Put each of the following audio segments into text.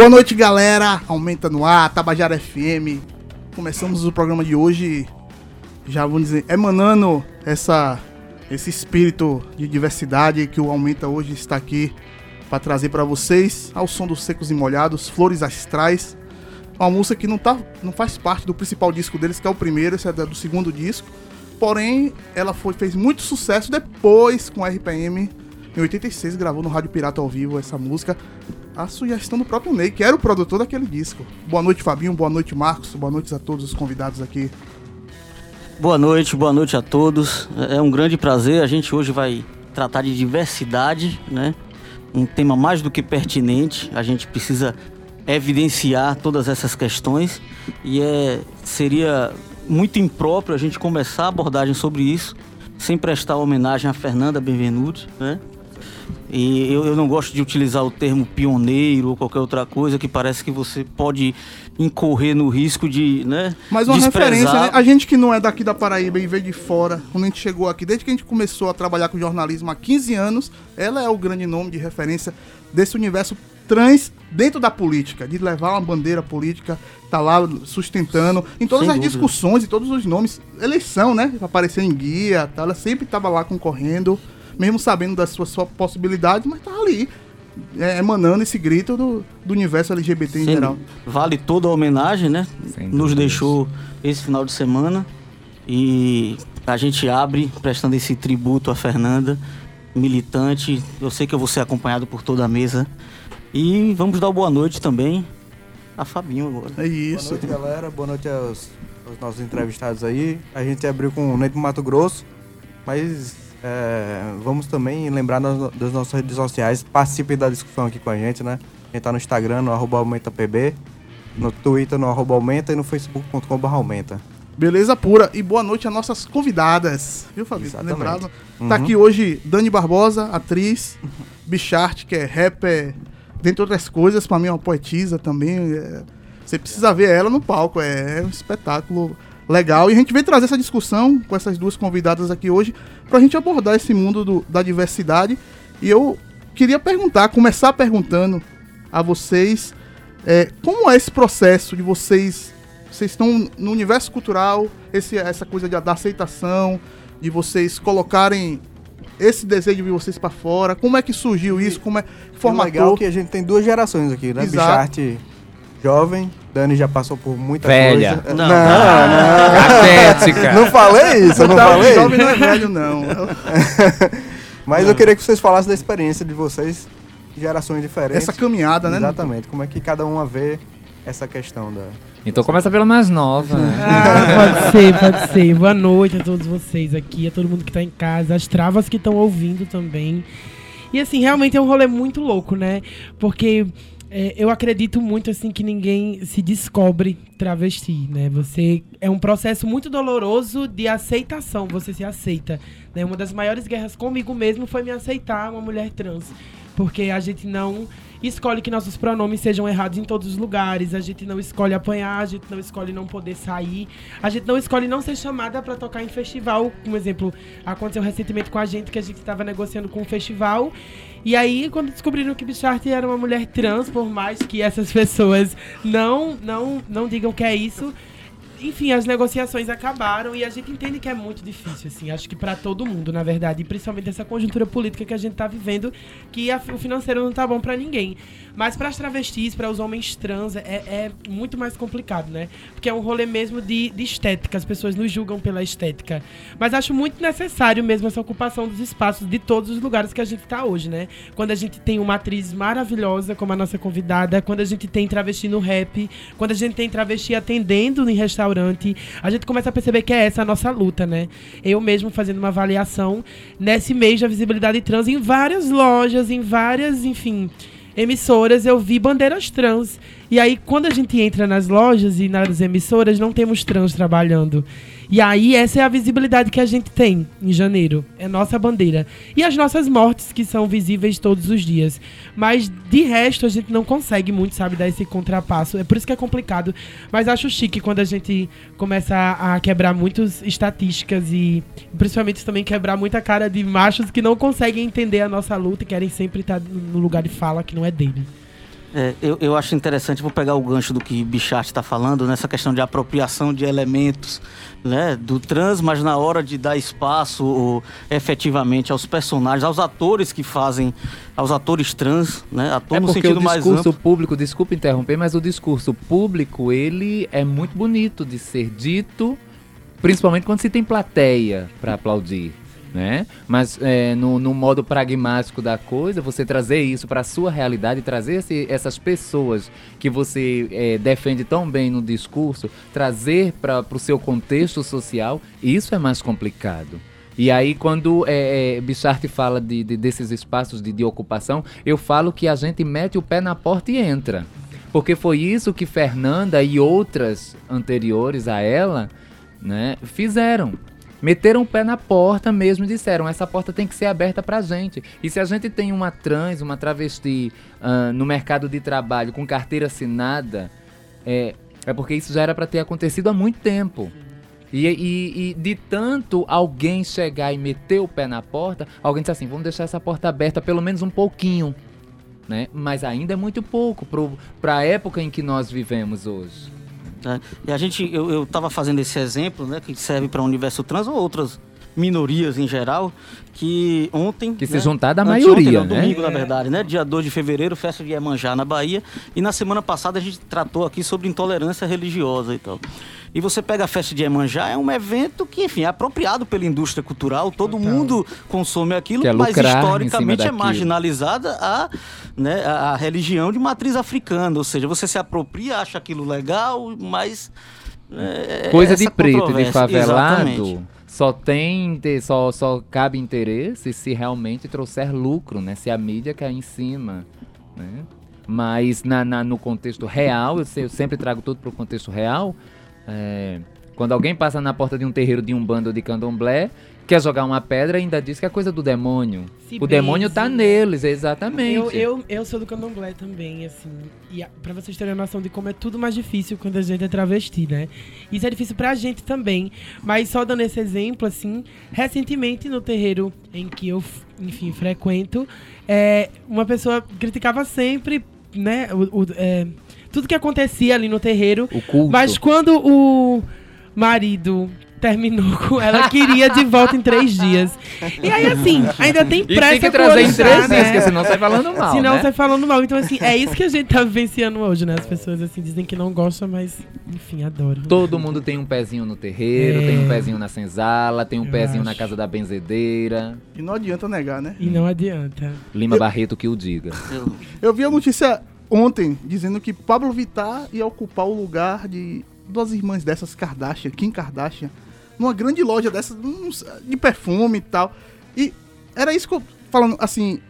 Boa noite, galera. Aumenta no ar, Tabajara FM. Começamos o programa de hoje, já vamos dizer, emanando essa, esse espírito de diversidade que o Aumenta hoje está aqui para trazer para vocês, ao som dos Secos e Molhados, Flores Astrais. Uma música que não, tá, não faz parte do principal disco deles, que é o primeiro, esse é do segundo disco. Porém, ela foi, fez muito sucesso depois com RPM. Em 86 gravou no Rádio Pirata ao vivo essa música a sugestão do próprio Ney, que era o produtor daquele disco. Boa noite, Fabinho. Boa noite, Marcos. Boa noite a todos os convidados aqui. Boa noite, boa noite a todos. É um grande prazer. A gente hoje vai tratar de diversidade, né? Um tema mais do que pertinente. A gente precisa evidenciar todas essas questões e é seria muito impróprio a gente começar a abordagem sobre isso sem prestar homenagem a Fernanda Benvenuti, né? E eu, eu, não gosto de utilizar o termo pioneiro ou qualquer outra coisa que parece que você pode incorrer no risco de, né? Mas uma desprezar. referência, né? A gente que não é daqui da Paraíba e veio de fora, quando a gente chegou aqui, desde que a gente começou a trabalhar com jornalismo há 15 anos, ela é o grande nome de referência desse universo trans dentro da política, de levar uma bandeira política, tá lá sustentando em todas Sem as dúvida. discussões e todos os nomes, eleição, né? Apareceu em guia, tá, ela sempre estava lá concorrendo mesmo sabendo das suas, possibilidades, mas tá ali. É, emanando esse grito do, do universo LGBT em Sim, geral. Vale toda a homenagem, né? Nos deixou esse final de semana. E a gente abre prestando esse tributo a Fernanda, militante. Eu sei que eu vou ser acompanhado por toda a mesa. E vamos dar boa noite também a Fabinho agora. É isso. Boa noite, galera. Boa noite aos, aos nossos entrevistados aí. A gente abriu com o Neto Mato Grosso, mas é, vamos também lembrar nas, das nossas redes sociais, participem da discussão aqui com a gente, né? A gente tá no Instagram, no arroba aumentapb, no Twitter, no arroba aumenta e no facebook.com.br aumenta. Beleza pura. E boa noite a nossas convidadas. Viu, Fabio? Lembrado? Uhum. Tá aqui hoje Dani Barbosa, atriz. Bichart, que é rapper, dentre outras coisas, pra mim é uma poetisa também. É... Você precisa ver ela no palco, é um espetáculo legal. E a gente vem trazer essa discussão com essas duas convidadas aqui hoje para a gente abordar esse mundo do, da diversidade. E eu queria perguntar, começar perguntando a vocês é, como é esse processo de vocês. Vocês estão no universo cultural, esse, essa coisa de, da aceitação, de vocês colocarem esse desejo de vocês para fora. Como é que surgiu isso? Como é que formatou? É legal que a gente tem duas gerações aqui, né? Exato. Bicharte jovem, Dani já passou por muita Velha. coisa. Não, não. não. não falei isso, não, não falei. Jovem não é velho, não. Mas não. eu queria que vocês falassem da experiência de vocês, gerações diferentes. Essa caminhada, né? Exatamente. Como é que cada uma vê essa questão da. Então começa pela mais nova. Né? Ah, pode ser, pode ser. Boa noite a todos vocês aqui, a todo mundo que tá em casa, as travas que estão ouvindo também. E assim, realmente é um rolê muito louco, né? Porque é, eu acredito muito assim que ninguém se descobre travesti, né? Você é um processo muito doloroso de aceitação, você se aceita. Né? Uma das maiores guerras comigo mesmo foi me aceitar uma mulher trans, porque a gente não escolhe que nossos pronomes sejam errados em todos os lugares, a gente não escolhe apanhar, a gente não escolhe não poder sair, a gente não escolhe não ser chamada para tocar em festival. Um exemplo, aconteceu recentemente com a gente que a gente estava negociando com um festival e aí, quando descobriram que Bichart era uma mulher trans, por mais que essas pessoas não, não, não digam que é isso, enfim, as negociações acabaram e a gente entende que é muito difícil, assim, acho que para todo mundo, na verdade, e principalmente essa conjuntura política que a gente tá vivendo, que a, o financeiro não tá bom para ninguém. Mas para as travestis, para os homens trans, é, é, muito mais complicado, né? Porque é um rolê mesmo de, de estética, as pessoas nos julgam pela estética. Mas acho muito necessário mesmo essa ocupação dos espaços de todos os lugares que a gente tá hoje, né? Quando a gente tem uma atriz maravilhosa como a nossa convidada, quando a gente tem travesti no rap, quando a gente tem travesti atendendo em restaurante restaurante, a gente começa a perceber que é essa a nossa luta, né? Eu mesmo fazendo uma avaliação nesse mês da visibilidade trans em várias lojas, em várias, enfim, emissoras, eu vi bandeiras trans. E aí, quando a gente entra nas lojas e nas emissoras, não temos trans trabalhando. E aí, essa é a visibilidade que a gente tem em janeiro. É nossa bandeira. E as nossas mortes, que são visíveis todos os dias. Mas, de resto, a gente não consegue muito, sabe, dar esse contrapasso. É por isso que é complicado. Mas acho chique quando a gente começa a, quebrar muitas estatísticas e, principalmente, também quebrar muita cara de machos que não conseguem entender a nossa luta e querem sempre estar no lugar de fala que não é dele. É, eu, eu acho interessante, vou pegar o gancho do que Bichat está falando, nessa questão de apropriação de elementos né, do trans, mas na hora de dar espaço ou, efetivamente aos personagens, aos atores que fazem, aos atores trans, né, ator é no sentido mais amplo. o discurso público, desculpa interromper, mas o discurso público, ele é muito bonito de ser dito, principalmente quando se tem plateia para aplaudir né? Mas é, no, no, modo pragmático da coisa, você trazer isso para a sua realidade, trazer esse, essas pessoas que você é, defende tão bem no discurso, trazer para o seu contexto social, isso é mais complicado. E aí, quando é, é, fala de, de, desses espaços de, de ocupação, eu falo que a gente mete o pé na porta e entra. Porque foi isso que Fernanda e outras anteriores a ela né, fizeram meteram o pé na porta mesmo e disseram: essa porta tem que ser aberta pra gente. E se a gente tem uma trans, uma travesti ah, no mercado de trabalho com carteira assinada, é, é porque isso já era pra ter acontecido há muito tempo. E, e- e de tanto alguém chegar e meter o pé na porta, alguém disse assim: vamos deixar essa porta aberta pelo menos um pouquinho. Né? Mas ainda é muito pouco para a época em que nós vivemos hoje. Né? E a gente, eu, eu tava fazendo esse exemplo, né, que serve para o universo trans ou outras minorias em geral, que ontem... Que se né, juntar da maioria, não, né? domingo, na verdade, né, dia 2 de fevereiro, festa de Iemanjá na Bahia, e na semana passada a gente tratou aqui sobre intolerância religiosa e tal. E você pega a festa de Iemanjá, é um evento que, enfim, é apropriado pela indústria cultural, todo mundo consome aquilo, Quer mas historicamente é marginalizada a, né, a, a religião de matriz africana, ou seja, você se apropria, acha aquilo legal, mas... é, Coisa essa de preto, de favelado, Exatamente. só tem, só, só cabe interesse se realmente trouxer lucro, né? Se a mídia cair em cima, né? Mas na, na- no contexto real, eu, se- eu sempre trago tudo para o contexto real. É, quando alguém passa na porta de um terreiro de um bando de candomblé, quer jogar uma pedra e ainda diz que é coisa do demônio. Se o demônio tá neles, exatamente. Eu, eu, eu sou do candomblé também, assim. E pra vocês terem noção de como é tudo mais difícil quando a gente é travesti, né? Isso é difícil pra gente também. Mas só dando esse exemplo, assim, recentemente no terreiro em que eu, enfim, frequento, é, uma pessoa criticava sempre, né? o- o- é, tudo que acontecia ali no terreiro. O culto. Mas quando o marido terminou com ela, queria de volta em três dias. E aí, assim, ainda tem E pressa tem que trazer em orixá, três dias, né? porque senão sai falando mal, Senão né? sai falando mal. Então, assim, é isso que a gente tá vivenciando hoje, né? As pessoas, assim, dizem que não gostam, mas, enfim, adoram. Todo mundo tem um pezinho no terreiro, É. tem um pezinho na senzala, tem um Eu pezinho na acho. casa da benzedeira. E não adianta negar, né? E não adianta. Lima Barreto que o diga. Eu- Eu vi a notícia ontem dizendo que Pablo Vittar ia ocupar o lugar de duas irmãs dessas Kardashian, Kim Kardashian, numa grande loja dessas de perfume e tal. E era isso que eu falando assim,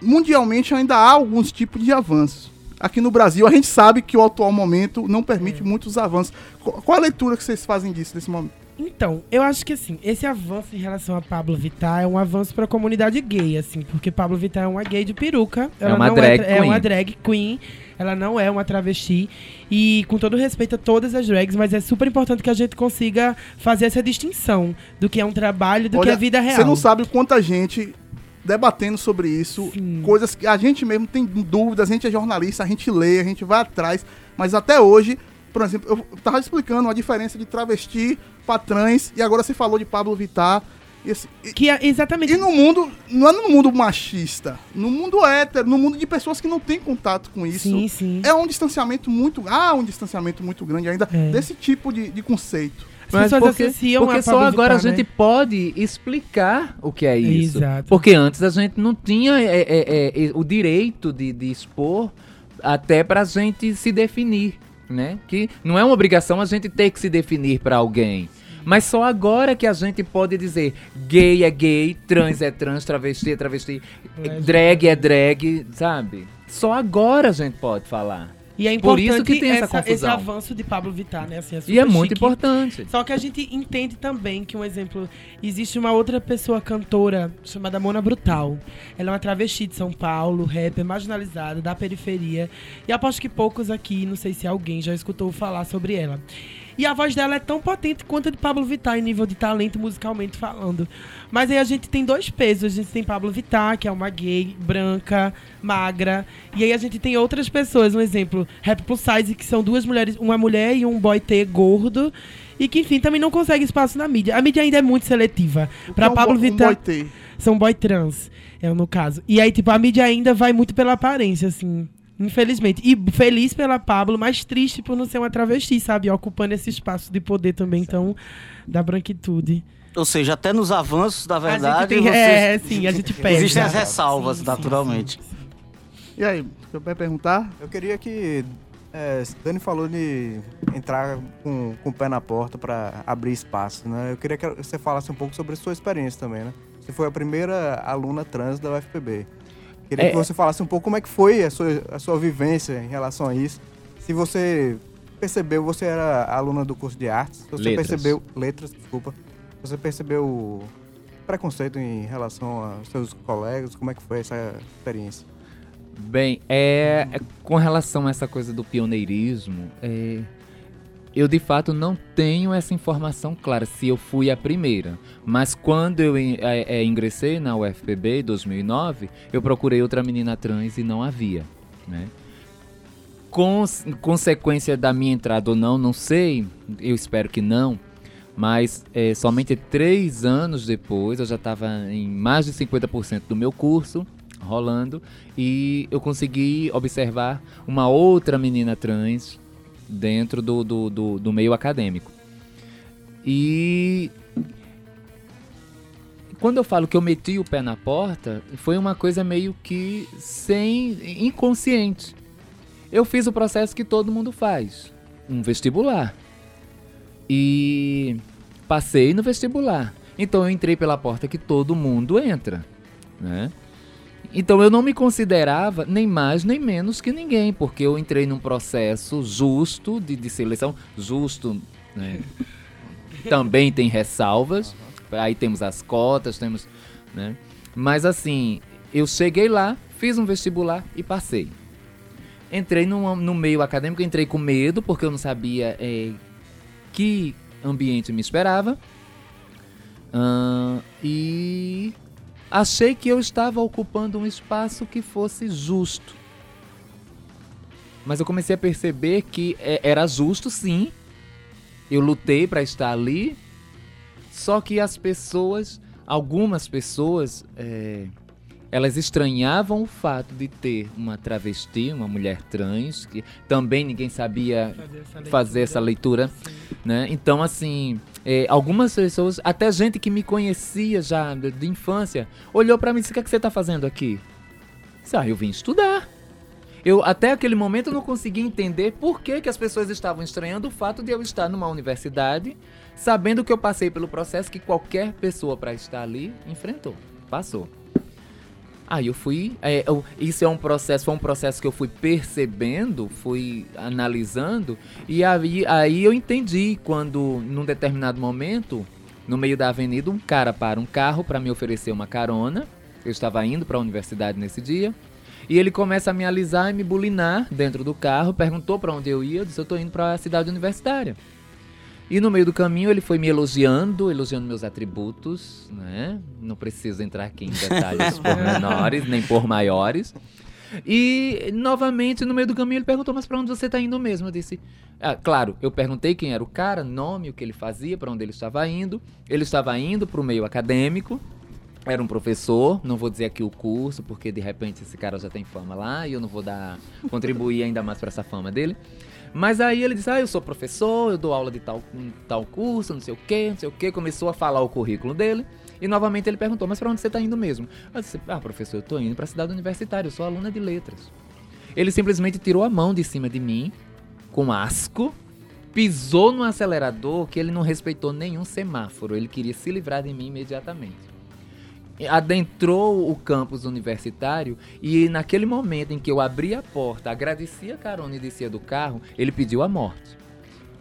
mundialmente ainda há alguns tipos de avanços. Aqui no Brasil a gente sabe que o atual momento não permite muitos avanços. Qual a leitura que vocês fazem disso nesse momento? Então, eu acho que assim, esse avanço em relação a Pablo Vittar é um avanço pra comunidade gay, assim, porque Pablo Vittar é uma gay de peruca. É uma não drag é, é queen. uma drag queen. Ela não é uma travesti. E com todo respeito a todas as drags, mas é super importante que a gente consiga fazer essa distinção do que é um trabalho e do que Olha, é vida real. Você não sabe quanta gente debatendo sobre isso, Sim. coisas que a gente mesmo tem dúvidas, a gente é jornalista, a gente lê, a gente vai atrás, mas até hoje, por exemplo, eu tava explicando a diferença de travesti pra trans, e agora você falou de Pablo Vittar. E, assim, Que é exatamente. e no mundo, não é no mundo machista, no mundo hétero, no mundo de pessoas que não têm contato com isso. Sim, sim. É um distanciamento muito. Há um distanciamento muito grande ainda É. desse tipo de, de conceito. As pessoas porque, porque a só agora a gente né? pode explicar o que é isso. Exato. Porque antes a gente não tinha é, é, é, o direito de, de expor até pra gente se definir, né? Que não é uma obrigação a gente ter que se definir pra alguém. Mas só agora que a gente pode dizer gay é gay, trans é trans, travesti é travesti, Lésbica. drag é drag, sabe? Só agora a gente pode falar. E é Por importante isso que tem essa esse confusão. avanço de Pablo Vittar, né? Assim, E é muito chique. importante. Só que a gente entende também que, um exemplo, existe uma outra pessoa cantora chamada Mona Brutal. Ela é uma travesti de São Paulo, rapper, marginalizada, da periferia. E aposto que poucos aqui, não sei se alguém já escutou falar sobre ela. E a voz dela é tão potente quanto a de Pablo Vittar em nível de talento musicalmente falando. Mas aí a gente tem dois pesos. A gente tem Pablo Vittar, que é uma gay, branca, magra. E aí a gente tem outras pessoas, um exemplo, Rap Plus Size, que são duas mulheres, uma mulher e um boy T gordo. E que, enfim, também não consegue espaço na mídia. A mídia ainda é muito seletiva. Pra Um Pablo um Vittar. boy T. são boy trans, é no caso. E aí, tipo, a mídia ainda vai muito pela aparência, assim. Infelizmente. E feliz pela Pablo, mas triste por não ser uma travesti, sabe? Ocupando esse espaço de poder também, então, da branquitude. Ou seja, até nos avanços da a verdade, gente tem, vocês- é, sim, a gente perde. existem as né? ressalvas, Sim, sim, naturalmente. sim, sim. E aí, você vai perguntar? Eu queria que. É, Dani falou de entrar com, com o pé na porta para abrir espaço, né? Eu queria que você falasse um pouco sobre a sua experiência também, né? Você foi a primeira aluna trans da UFPB. Queria É. que você falasse um pouco como é que foi a sua, a sua vivência em relação a isso. Se você percebeu, você era aluna do curso de artes, se você Letras. percebeu. Letras, desculpa. Você percebeu preconceito em relação aos seus colegas? Como é que foi essa experiência? Bem, é, é, com relação a essa coisa do pioneirismo, é, eu de fato não tenho essa informação clara se eu fui a primeira. Mas quando eu é, é, ingressei na UFPB em 2009, eu procurei outra menina trans e não havia. Né? Consequência da minha entrada ou não, não sei, eu espero que não. Mas é, somente três anos depois, eu já estava em mais de 50% do meu curso rolando e eu consegui observar uma outra menina trans dentro do, do, do, do meio acadêmico. E quando eu falo que eu meti o pé na porta, foi uma coisa meio que sem inconsciente. Eu fiz o processo que todo mundo faz, um vestibular. E passei no vestibular. Então eu entrei pela porta que todo mundo entra, né? Então eu não me considerava nem mais nem menos que ninguém, porque eu entrei num processo justo de, de seleção, justo, né? Também tem ressalvas. Aí temos as cotas, temos, né? Mas assim, eu cheguei lá, fiz um vestibular e passei. Entrei no, no meio acadêmico, entrei com medo, porque eu não sabia é, que ambiente me esperava. Uh, e achei que eu estava ocupando um espaço que fosse justo. Mas eu comecei a perceber que é, era justo, sim. Eu lutei para estar ali. Só que as pessoas, algumas pessoas, é, elas estranhavam o fato de ter uma travesti, uma mulher trans, que também ninguém sabia fazer essa leitura, fazer essa leitura né? Então, assim, é, algumas pessoas, até gente que me conhecia já de, de infância, olhou para mim e disse: O que, é que você tá fazendo aqui? disse, ah, eu vim estudar. Eu, até aquele momento, não conseguia entender por que, que as pessoas estavam estranhando o fato de eu estar numa universidade, sabendo que eu passei pelo processo que qualquer pessoa para estar ali enfrentou, passou. Aí eu fui. É, eu, isso é um processo, foi um processo que eu fui percebendo, fui analisando, e aí, aí eu entendi quando, num determinado momento, no meio da avenida, um cara para um carro para me oferecer uma carona. Eu estava indo para a universidade nesse dia. E ele começa a me alisar e me bulinar dentro do carro, perguntou para onde eu ia, eu disse: Eu estou indo para a cidade universitária. E no meio do caminho ele foi me elogiando, elogiando meus atributos, né? Não preciso entrar aqui em detalhes por menores, nem por maiores. E novamente no meio do caminho ele perguntou: "Mas para onde você está indo mesmo?" Eu disse: ah, "Claro, eu perguntei quem era o cara, nome, o que ele fazia, para onde ele estava indo. Ele estava indo para o meio acadêmico. Era um professor, não vou dizer aqui o curso, porque de repente esse cara já tem fama lá e eu não vou dar contribuir ainda mais para essa fama dele. Mas aí ele disse: Ah, eu sou professor, eu dou aula de tal, tal curso, não sei o que, não sei o que. Começou a falar o currículo dele. E novamente ele perguntou: Mas para onde você está indo mesmo? Eu disse: Ah, professor, eu estou indo para a cidade universitária, eu sou aluna de letras. Ele simplesmente tirou a mão de cima de mim, com asco, pisou no acelerador que ele não respeitou nenhum semáforo. Ele queria se livrar de mim imediatamente adentrou o campus universitário e naquele momento em que eu abri a porta, agradeci a carona e descia do carro, ele pediu a morte.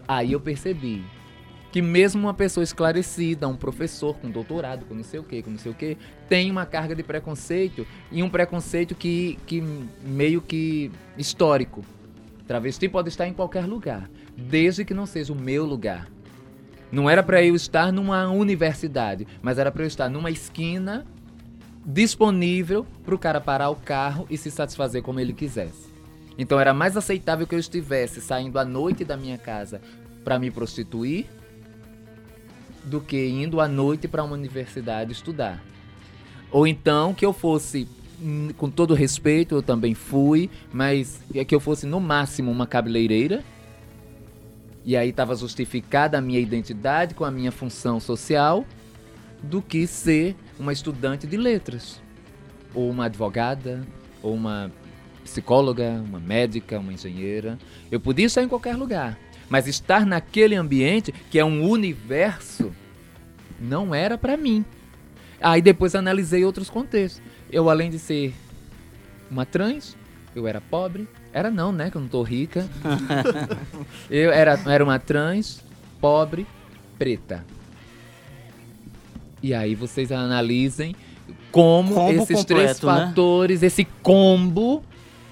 Aí eu percebi que mesmo uma pessoa esclarecida, um professor com doutorado, com não sei o que, com não sei o que, tem uma carga de preconceito e um preconceito que, que meio que histórico. Travesti pode estar em qualquer lugar, desde que não seja o meu lugar. Não era para eu estar numa universidade, mas era para eu estar numa esquina disponível para o cara parar o carro e se satisfazer como ele quisesse. Então era mais aceitável que eu estivesse saindo à noite da minha casa para me prostituir do que indo à noite para uma universidade estudar. Ou então que eu fosse, hum, com todo respeito, eu também fui, mas que eu fosse no máximo uma cabeleireira e aí estava justificada a minha identidade com a minha função social do que ser uma estudante de letras, ou uma advogada, ou uma psicóloga, uma médica, uma engenheira. Eu podia estar em qualquer lugar, mas estar naquele ambiente que é um universo não era para mim. Aí depois analisei outros contextos. Eu além de ser uma trans, eu era pobre, era não, né? Que eu não tô rica. eu era, era uma trans, pobre, preta. E aí vocês analisem como Combo esses três completo, né? fatores, esse combo,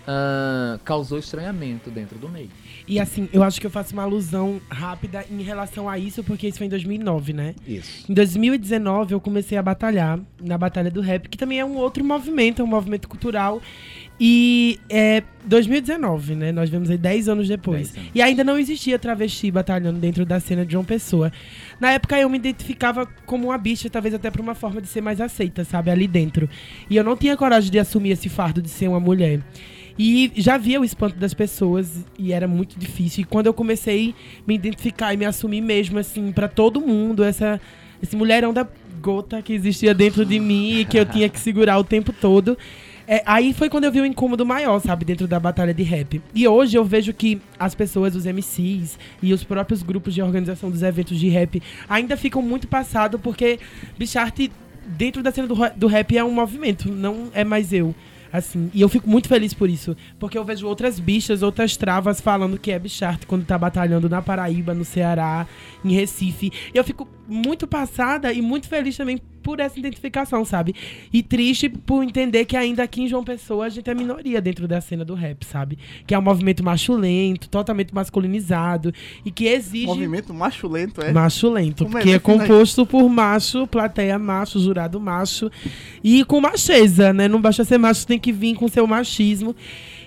ah, causou estranhamento dentro do meio. E assim, eu acho que eu faço uma alusão rápida em relação a isso, porque isso foi em 2009, né? Isso. Em 2019 eu comecei a batalhar na Batalha do Rap, que também é um outro movimento, é um movimento cultural. E é 2019, né? Nós vemos aí 10 anos depois. 10 anos. E ainda não existia travesti batalhando dentro da cena de João Pessoa. Na época eu me identificava como uma bicha, talvez até por uma forma de ser mais aceita, sabe? Ali dentro. E eu não tinha coragem de assumir esse fardo de ser uma mulher. E já via o espanto das pessoas e era muito difícil. E quando eu comecei a me identificar e me assumir mesmo, assim, pra todo mundo, essa, esse mulherão da gota que existia dentro de mim e que eu tinha que segurar o tempo todo. É, aí foi quando eu vi o incômodo maior, sabe, dentro da batalha de rap. E hoje eu vejo que as pessoas, os MCs e os próprios grupos de organização dos eventos de rap ainda ficam muito passados porque Bicharte, dentro da cena do, do rap, é um movimento, não é mais eu. Assim, e eu fico muito feliz por isso. Porque eu vejo outras bichas, outras travas falando que é bicharte quando tá batalhando na Paraíba, no Ceará, em Recife. E eu fico muito passada e muito feliz também por essa identificação, sabe? E triste por entender que ainda aqui em João Pessoa a gente é minoria dentro da cena do rap, sabe? Que é um movimento machulento, totalmente masculinizado e que exige. Movimento macho lento, é? Macho lento, Como é? porque é aí. composto por macho, plateia macho, jurado macho e com macheza, né? Não basta ser macho, tem que vir com seu machismo.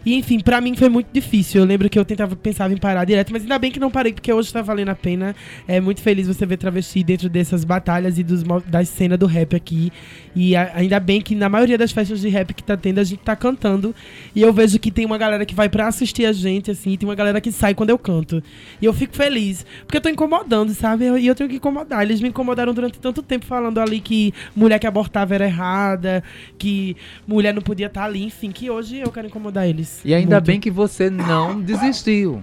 E enfim, pra mim foi muito difícil. Eu lembro que eu tentava pensava em parar direto, mas ainda bem que não parei, porque hoje tá valendo a pena. É muito feliz você ver travesti dentro dessas batalhas e dos, da cena do rap aqui. E a- ainda bem que na maioria das festas de rap que tá tendo, a gente tá cantando. E eu vejo que tem uma galera que vai pra assistir a gente, assim, e tem uma galera que sai quando eu canto. E eu fico feliz, porque eu tô incomodando, sabe? E eu tenho que incomodar. Eles me incomodaram durante tanto tempo falando ali que mulher que abortava era errada, que mulher não podia estar ali, enfim, que hoje eu quero incomodar eles. E ainda Muito. bem que você não desistiu.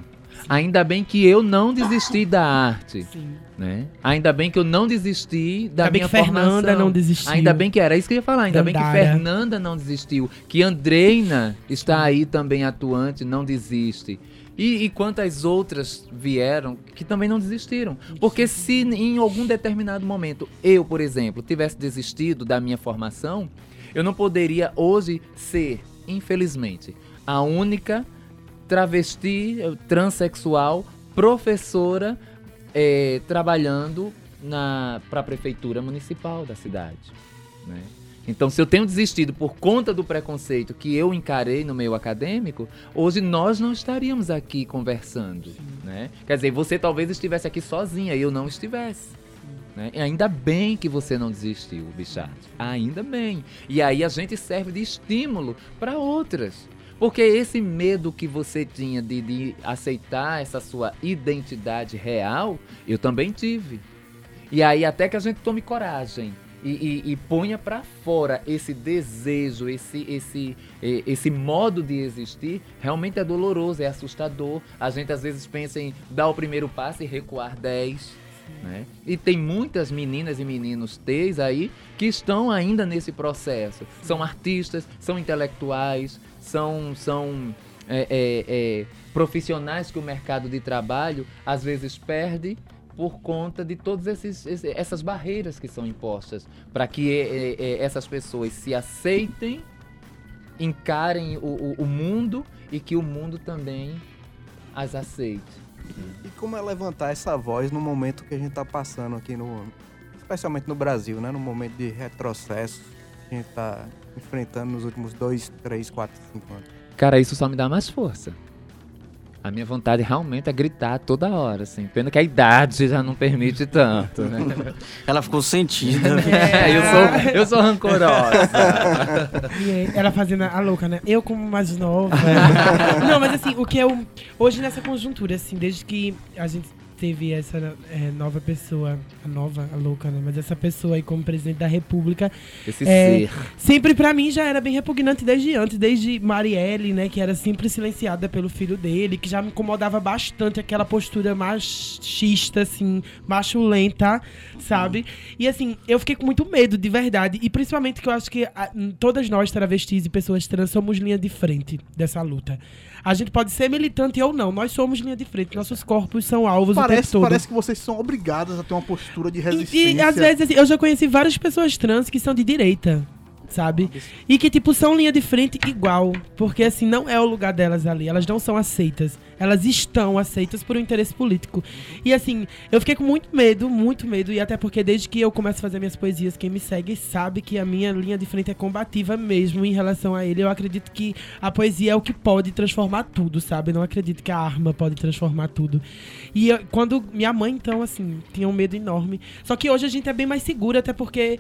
Ainda bem que eu não desisti da arte. Sim. Né? Ainda bem que eu não desisti da Ainda bem minha que Fernanda formação. não desistiu. Ainda bem que era isso que eu ia falar. Ainda bem que Dandara. Fernanda não desistiu. Que Andreina está aí também atuante, não desiste. E, e quantas outras vieram que também não desistiram. Porque se em algum determinado momento eu, por exemplo, tivesse desistido da minha formação, eu não poderia hoje ser, infelizmente, a única travesti, eh, transexual, professora eh, trabalhando para a prefeitura municipal da cidade. né? Então, se eu tenho desistido por conta do preconceito que eu encarei no meio acadêmico, hoje nós não estaríamos aqui conversando. Né? Quer dizer, você talvez estivesse aqui sozinha e eu não estivesse. Né? E ainda bem que você não desistiu, Bichard. Ainda bem. E aí a gente serve de estímulo para outras. Porque esse medo que você tinha de, de aceitar essa sua identidade real, eu também tive. E aí até que a gente tome coragem e, e, e ponha para fora esse desejo, esse, esse, esse modo de existir, realmente é doloroso, é assustador. A gente às vezes pensa em dar o primeiro passo e recuar 10. Né? E tem muitas meninas e meninos teis aí que estão ainda nesse processo. São artistas, são intelectuais, são, são é, é, é, profissionais que o mercado de trabalho às vezes perde por conta de todas esses, esse- essas barreiras que são impostas para que é, é, é, essas pessoas se aceitem, encarem o, o- o mundo e que o mundo também as aceite. E como é levantar essa voz no momento que a gente tá passando aqui no. Especialmente no Brasil, né? No momento de retrocesso que a gente tá enfrentando nos últimos dois, três, quatro, cinco anos. Cara, isso só me dá mais força. A minha vontade realmente é gritar toda hora, assim. Pena que a idade já não permite tanto, né? Ela ficou sentida. É, eu sou, eu sou rancorosa. E aí, ela fazendo a louca, né? Eu como mais nova. não, mas assim, o que eu. Hoje nessa conjuntura, assim, desde que a gente teve essa é, nova pessoa, a nova, a louca, né? Mas essa pessoa aí como presidente da república, Esse É, ser. sempre pra mim já era bem repugnante desde antes, desde Marielle, né, que era sempre silenciada pelo filho dele, que já me incomodava bastante aquela postura machista, assim, machulenta, sabe? E assim, eu fiquei com muito medo, de verdade, e principalmente que eu acho que hum, todas nós travestis e pessoas trans somos linha de frente dessa luta. A gente pode ser militante ou não, nós somos linha de frente, nossos corpos são alvos o Parece parece, todo. parece que vocês são obrigadas a ter uma postura de E- resistência. E, às vezes, assim, eu já conheci várias pessoas trans que são de direita, sabe? E que, tipo, são linha de frente igual. Porque, assim, não é o lugar delas ali. Elas não são aceitas. Elas estão aceitas por um interesse político. E, assim, eu fiquei com muito medo, muito medo. E até porque, desde que eu começo a fazer minhas poesias, quem me segue sabe que a minha linha de frente é combativa mesmo em relação a ele. Eu acredito que a poesia é o que pode transformar tudo, sabe? Eu não acredito que a arma pode transformar tudo. E eu- quando minha mãe, então, assim, tinha um medo enorme. Só que hoje a gente é bem mais segura, até porque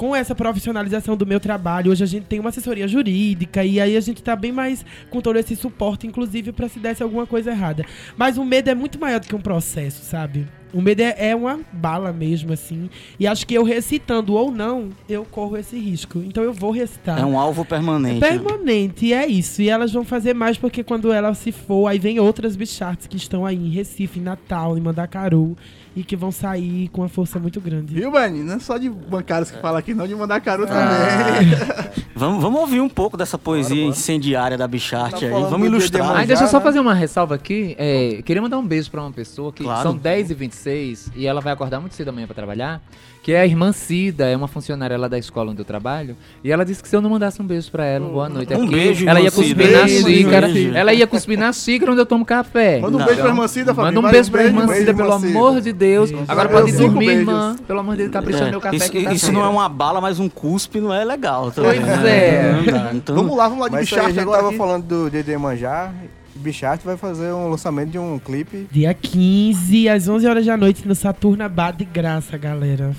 com essa profissionalização do meu trabalho, hoje a gente tem uma assessoria jurídica e aí a gente tá bem mais com todo esse suporte, inclusive, pra se desse alguma coisa errada. Mas o medo é muito maior do que um processo, sabe? O medo é, é uma bala mesmo, assim. E acho que eu recitando ou não, eu corro esse risco. Então eu vou recitar. É um alvo permanente. É permanente, e é isso. E elas vão fazer mais porque quando ela se for, aí vem outras bichartes que estão aí em Recife, em Natal, em Mandacaru, e que vão sair com uma força muito grande. Viu, Bani? Não é só de bancários que fala aqui, não, de mandar caro Ah. também. Vamos, vamos ouvir um pouco dessa poesia incendiária da Bicharte Tá aí. Vamos ilustrar. Ah, deixa eu só fazer uma ressalva aqui. É, queria mandar um beijo pra uma pessoa que Claro. são 10h26 e ela vai acordar muito cedo amanhã pra trabalhar. Que é a irmã Cida, é uma funcionária lá da escola onde eu trabalho. E ela disse que se eu não mandasse um beijo pra ela, um boa noite Um aqui, beijo, ela ia cuspir Cida. na Beijo, xícara. beijo. Ela ia cuspir na xícara onde eu tomo café. Manda um Não. beijo pra irmã Cida, Fabi. Manda um beijo pra irmã Cida, pelo amor de Deus. Agora Valeu, pode dormir, beijos. irmã. Pelo amor de Deus, capricha no meu café. isso, isso não é uma bala, mas um cuspe não é legal. também, Pois né? é. Então, Vamos lá, vamos lá de Mas isso aí a bicharte gente agora. tava aqui. falando do DJ Manjar. Bichart vai fazer um lançamento de um clipe Dia 15, às 11 horas da noite, no Saturna Bar de graça, galera.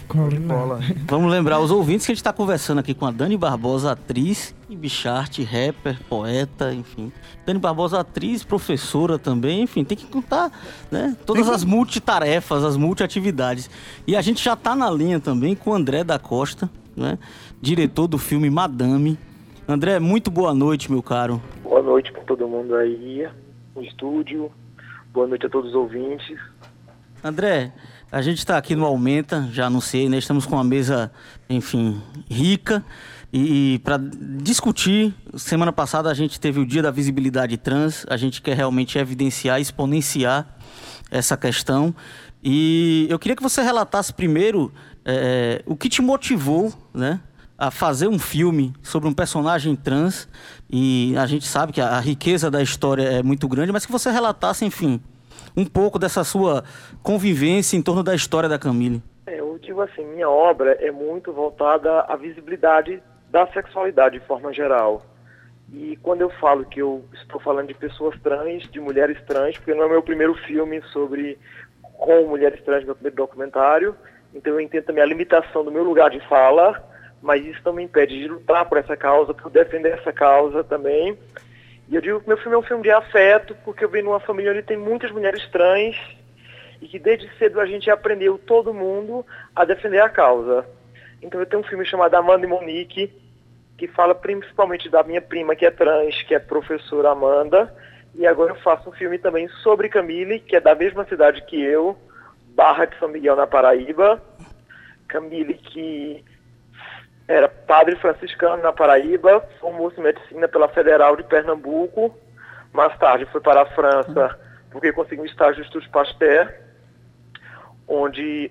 Bola. Vamos lembrar os ouvintes que a gente está conversando aqui com a Dani Barbosa, atriz e Bicharte, rapper, poeta, enfim. Dani Barbosa, atriz, professora também, enfim, tem que contar né, todas as multitarefas, as multiatividades. E a gente já está na linha também com o André da Costa, né, diretor do filme Madame. André, muito boa noite, meu caro. Boa noite para todo mundo aí no estúdio. Boa noite a todos os ouvintes. André, a gente está aqui no Aumenta, já anunciei, né? Estamos com uma mesa, enfim, rica. E, para discutir, semana passada a gente teve o Dia da Visibilidade Trans, a gente quer realmente evidenciar, exponenciar essa questão. E eu queria que você relatasse primeiro eh, o que te motivou, né? A fazer um filme sobre um personagem trans. E a gente sabe que a, riqueza da história é muito grande, mas que você relatasse, enfim, um pouco dessa sua convivência em torno da história da Camille. É, eu digo assim, minha obra é muito voltada à visibilidade da sexualidade de forma geral. E quando eu falo que eu estou falando de pessoas trans, de mulheres trans, porque não é meu primeiro filme sobre com mulheres trans, meu primeiro documentário, então eu entendo também a limitação do meu lugar de fala, mas isso não me impede de lutar por essa causa, por defender essa causa também. E eu digo que meu filme é um filme de afeto, porque eu venho numa família onde tem muitas mulheres trans e que desde cedo a gente aprendeu, todo mundo, a defender a causa. Então eu tenho um filme chamado Amanda e Monique, que fala principalmente da minha prima que é trans, que é professora Amanda, e agora eu faço um filme também sobre Camille, que é da mesma cidade que eu, Barra de São Miguel, na Paraíba. Camille que era padre franciscano na Paraíba, formou-se em medicina pela Federal de Pernambuco, mais tarde foi para a França porque conseguiu um estágio no Estudos Pasteur, onde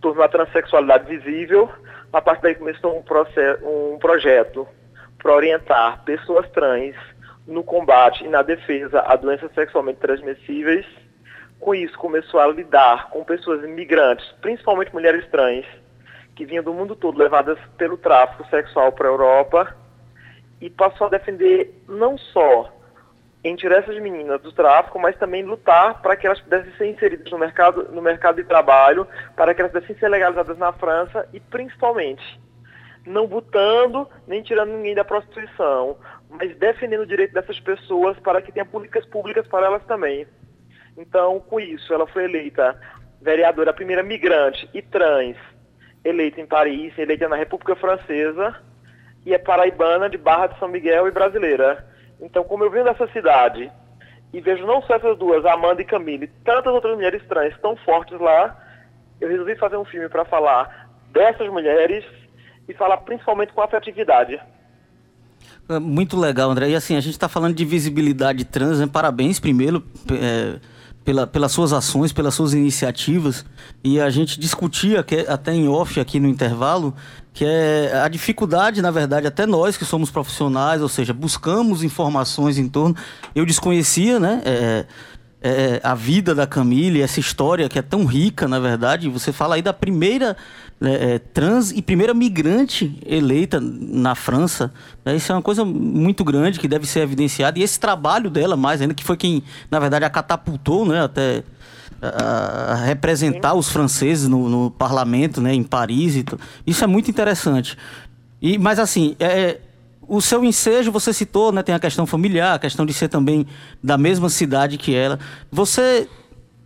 tornou a transexualidade visível. A partir daí começou um, processo, um projeto para orientar pessoas trans no combate e na defesa a doenças sexualmente transmissíveis. Com isso, começou a lidar com pessoas imigrantes, principalmente mulheres trans, que vinham do mundo todo levadas pelo tráfico sexual para a Europa e passou a defender não só em tirar essas meninas do tráfico, mas também lutar para que elas pudessem ser inseridas no mercado, no mercado de trabalho, para que elas pudessem ser legalizadas na França e principalmente não botando nem tirando ninguém da prostituição, mas defendendo o direito dessas pessoas para que tenha políticas públicas para elas também. Então, com isso, ela foi eleita vereadora, a primeira migrante e trans eleita em Paris, eleita na República Francesa e é paraibana de Barra de São Miguel e brasileira. Então, como eu venho dessa cidade e vejo não só essas duas, Amanda e Camille, tantas outras mulheres trans tão fortes lá, eu resolvi fazer um filme para falar dessas mulheres e falar principalmente com afetividade. É Muito legal, André. E assim, a gente está falando de visibilidade trans, né? Parabéns primeiro é, pela, pelas suas ações, pelas suas iniciativas. E a gente discutia que, até em off aqui no intervalo que é a dificuldade, na verdade, até nós que somos profissionais, ou seja, buscamos informações em torno. Eu desconhecia, né? É, é, a vida da Camille, essa história que é tão rica, na verdade. Você fala aí da primeira né, é, trans e primeira migrante eleita na França. Né, isso é uma coisa muito grande que deve ser evidenciada. E esse trabalho dela, mais ainda, que foi quem, na verdade, a catapultou né, até a, a representar os franceses no, no, parlamento, né, em Paris. Isso é muito interessante. E, mas, assim, é, o seu ensejo, você citou, né, tem a questão familiar, a questão de ser também da mesma cidade que ela. Você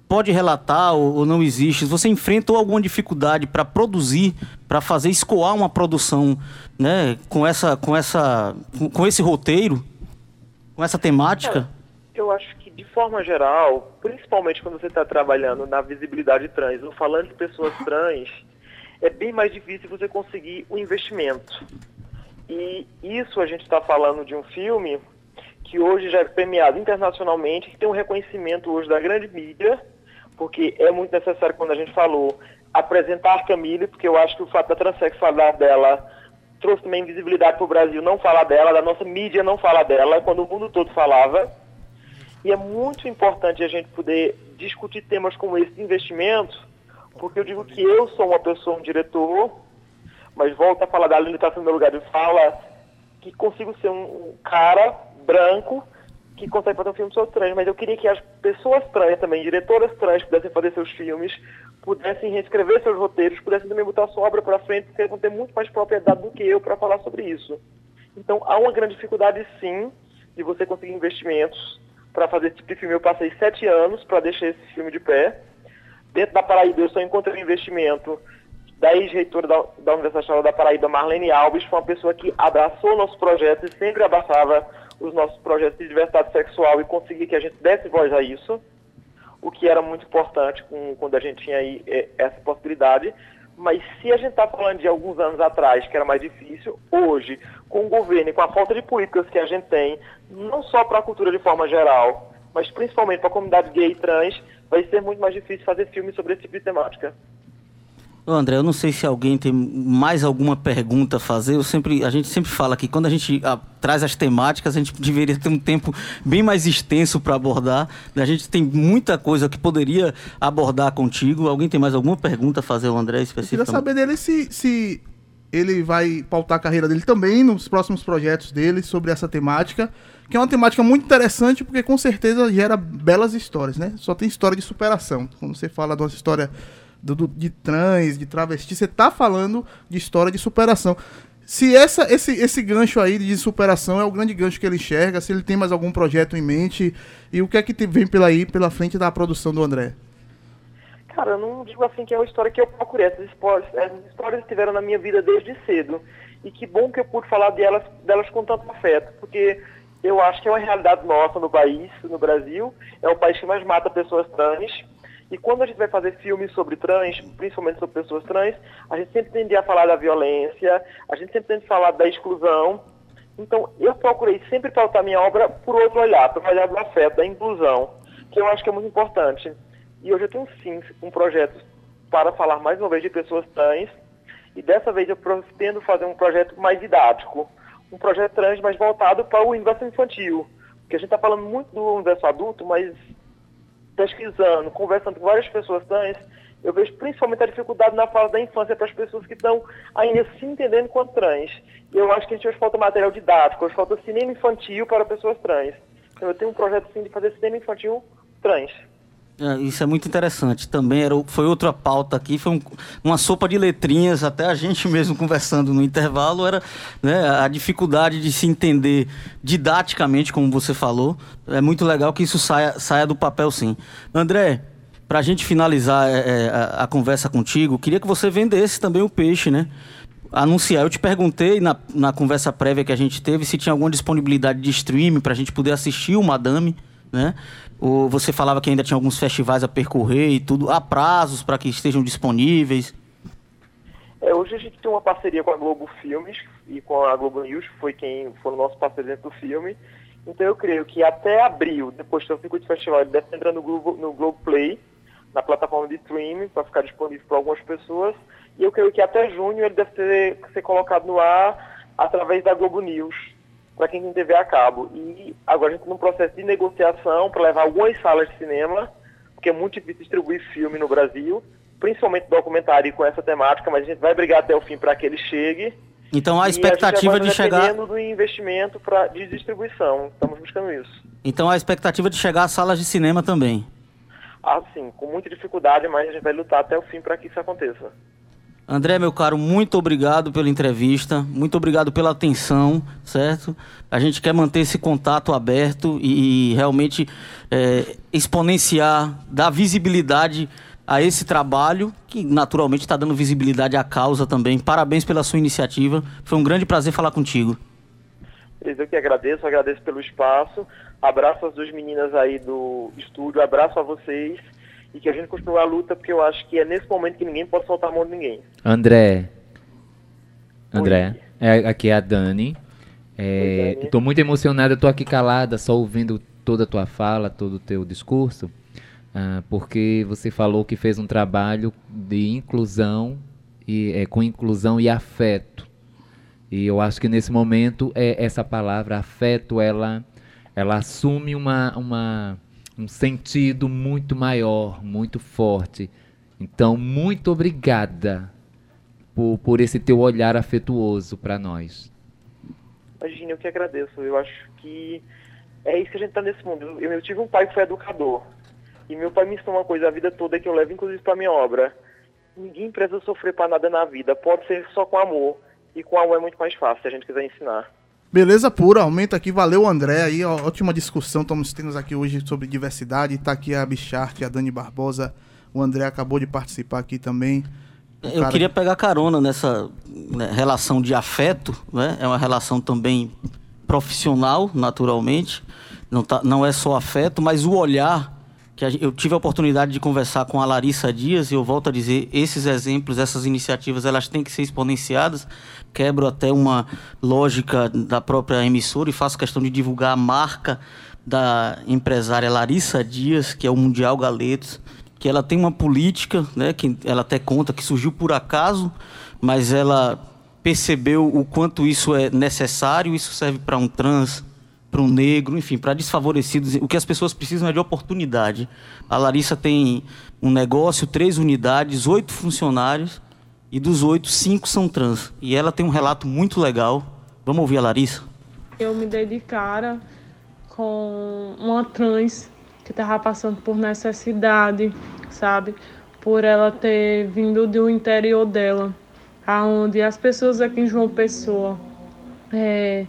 pode relatar ou, ou não existe? Você enfrentou alguma dificuldade para produzir, para fazer escoar uma produção, né, com essa, com essa, com, com esse roteiro, com essa temática? É, eu acho que de forma geral, principalmente quando você está trabalhando na visibilidade trans ou falando de pessoas trans, é bem mais difícil você conseguir o investimento. E isso a gente está falando de um filme que hoje já é premiado internacionalmente, que tem um reconhecimento hoje da grande mídia, porque é muito necessário, quando a gente falou, apresentar a Camille, porque eu acho que o fato da transexualidade dela trouxe também visibilidade para o Brasil não falar dela, da nossa mídia não falar dela, quando o mundo todo falava. E é muito importante a gente poder discutir temas como esse de investimento, porque eu digo que eu sou uma pessoa, um diretor, mas volto a falar da limitação do meu lugar de fala, que consigo ser um cara branco que consegue fazer um filme sobre trans, mas eu queria que as pessoas trans também, diretoras trans, pudessem fazer seus filmes, pudessem reescrever seus roteiros, pudessem também botar sua obra para frente, porque vão ter muito mais propriedade do que eu para falar sobre isso. Então há uma grande dificuldade, sim, de você conseguir investimentos para fazer esse tipo de filme. Eu passei sete anos para deixar esse filme de pé. Dentro da Paraíba eu só encontrei investimento da ex-reitora da, da Universidade Estadual da Paraíba, Marlene Alves, foi uma pessoa que abraçou o nosso projeto e sempre abraçava os nossos projetos de diversidade sexual e conseguir que a gente desse voz a isso, o que era muito importante com, quando a gente tinha aí é, essa possibilidade. Mas se a gente está falando de alguns anos atrás, que era mais difícil, hoje, com o governo e com a falta de políticas que a gente tem, não só para a cultura de forma geral, mas principalmente para a comunidade gay e trans, vai ser muito mais difícil fazer filmes sobre esse tipo de temática. André, eu não sei se alguém tem mais alguma pergunta a fazer. Eu sempre, a gente sempre fala que quando a gente a, traz as temáticas, a gente deveria ter um tempo bem mais extenso para abordar. A gente tem muita coisa que poderia abordar contigo. Alguém tem mais alguma pergunta a fazer ao André especificamente? Eu queria saber dele se, se ele vai pautar a carreira dele também nos próximos projetos dele sobre essa temática, que é uma temática muito interessante porque com certeza gera belas histórias, né? Só tem história de superação. Quando você fala de uma história do, do, de trans, de travesti, você tá falando de história de superação. Se essa, esse, esse gancho aí de superação é o grande gancho que ele enxerga, se ele tem mais algum projeto em mente, e o que é que vem pela aí, pela frente da produção do André? Cara, eu não digo assim que é uma história que eu procurei. Essas histórias, essas histórias estiveram na minha vida desde cedo. E que bom que eu pude falar delas, delas com tanto afeto, porque eu acho que é uma realidade nossa no país, no Brasil. É o país que mais mata pessoas trans. E quando a gente vai fazer filmes sobre trans, principalmente sobre pessoas trans, a gente sempre tende a falar da violência, a gente sempre tende a falar da exclusão. Então, eu procurei sempre pautar minha obra por outro olhar, por olhar do afeto, da inclusão, que eu acho que é muito importante. E hoje eu tenho sim um projeto para falar mais uma vez de pessoas trans, e dessa vez eu pretendo fazer um projeto mais didático, um projeto trans mais voltado para o universo infantil, porque a gente está falando muito do universo adulto, mas pesquisando, conversando com várias pessoas trans, eu vejo principalmente a dificuldade na fase da infância para as pessoas que estão ainda se entendendo quanto trans. Eu acho que a gente hoje falta material didático, hoje falta cinema infantil para pessoas trans. Então eu tenho um projeto sim de fazer cinema infantil trans. É, isso é muito interessante. Também era, foi outra pauta aqui, foi um, uma sopa de letrinhas, até a gente mesmo conversando no intervalo, era né, a dificuldade de se entender didaticamente, como você falou. É muito legal que isso saia, saia do papel, sim. André, para a gente finalizar é, é, a, a, conversa contigo, queria que você vendesse também o peixe, né? Anunciar. Eu te perguntei na, na conversa prévia que a gente teve se tinha alguma disponibilidade de streaming para a gente poder assistir o Madame, né? Você falava que ainda tinha alguns festivais a percorrer e tudo. Há prazos para que estejam disponíveis? É, hoje a gente tem uma parceria com a Globo Filmes e com a Globo News, que foi quem foi o nosso parceiro dentro do filme. Então eu creio que até abril, depois do circuito festival, ele deve entrando no Globo, no Globo Play, na plataforma de streaming, para ficar disponível para algumas pessoas. E eu creio que até junho ele deve ter, ser colocado no ar através da Globo News, para quem tem TV a cabo. E agora a gente está num processo de negociação para levar algumas salas de cinema, porque é muito difícil distribuir filme no Brasil, principalmente documentário com essa temática, mas a gente vai brigar até o fim para que ele chegue. Então a expectativa a de chegar. dependendo do investimento pra, de distribuição. Estamos buscando isso. Então a expectativa de chegar às salas de cinema também. Ah, sim, com muita dificuldade, mas a gente vai lutar até o fim para que isso aconteça. André, meu caro, muito obrigado pela entrevista, muito obrigado pela atenção, certo? A gente quer manter esse contato aberto e, e realmente é, exponenciar, dar visibilidade a esse trabalho, que naturalmente está dando visibilidade à causa também. Parabéns pela sua iniciativa, foi um grande prazer falar contigo. Eu que agradeço, agradeço pelo espaço, abraço as duas meninas aí do estúdio, abraço a vocês e que a gente continue a luta, porque eu acho que é nesse momento que ninguém pode soltar a mão de ninguém. André. André, é, aqui é a Dani. É, tô muito emocionada, tô aqui calada, só ouvindo toda a tua fala, todo o teu discurso, ah, porque você falou que fez um trabalho de inclusão e é, com inclusão e afeto. E eu acho que nesse momento é essa palavra afeto, ela ela assume uma, uma um sentido muito maior, muito forte. Então, muito obrigada por, por esse teu olhar afetuoso para nós. Imagina, eu que agradeço. Eu acho que é isso que a gente tá nesse mundo. Eu, eu tive um pai que foi educador. E meu pai me ensinou uma coisa a vida toda que eu levo inclusive para minha obra. Ninguém precisa sofrer para nada na vida. Pode ser só com amor. E com amor é muito mais fácil se a gente quiser ensinar. Beleza pura, aumenta aqui. Valeu, André. Aí, ó, ótima discussão. Estamos tendo aqui hoje sobre diversidade. Tá aqui a Bichart, a Dani Barbosa. O André acabou de participar aqui também. O Eu cara- queria pegar carona nessa né, relação de afeto, né? É uma relação também profissional, naturalmente. Não, tá, não é só afeto, mas o olhar que eu tive a oportunidade de conversar com a Larissa Dias e eu volto a dizer, esses exemplos, essas iniciativas, elas têm que ser exponenciadas. Quebro até uma lógica da própria emissora e faço questão de divulgar a marca da empresária Larissa Dias, que é o Mundial Galetos, que ela tem uma política, né, que ela até conta que surgiu por acaso, mas ela percebeu o quanto isso é necessário, isso serve para um trans, para um negro, enfim, para desfavorecidos. O que as pessoas precisam é de oportunidade. A Larissa tem um negócio, três unidades, oito funcionários, e dos oito, cinco são trans. E ela tem um relato muito legal. Vamos ouvir a Larissa? Eu me dei de cara com uma trans que estava passando por necessidade, sabe? Por ela ter vindo do interior dela, aonde as pessoas aqui em João Pessoa é,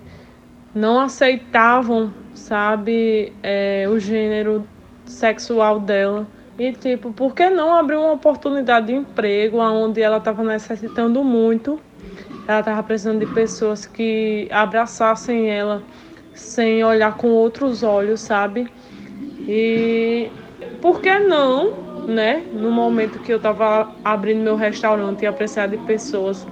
não aceitavam, sabe, é, o gênero sexual dela. E tipo, por que não abrir uma oportunidade de emprego onde ela estava necessitando muito? Ela estava precisando de pessoas que abraçassem ela sem olhar com outros olhos, sabe? E por que não, né? No momento que eu estava abrindo meu restaurante e apreciar de pessoas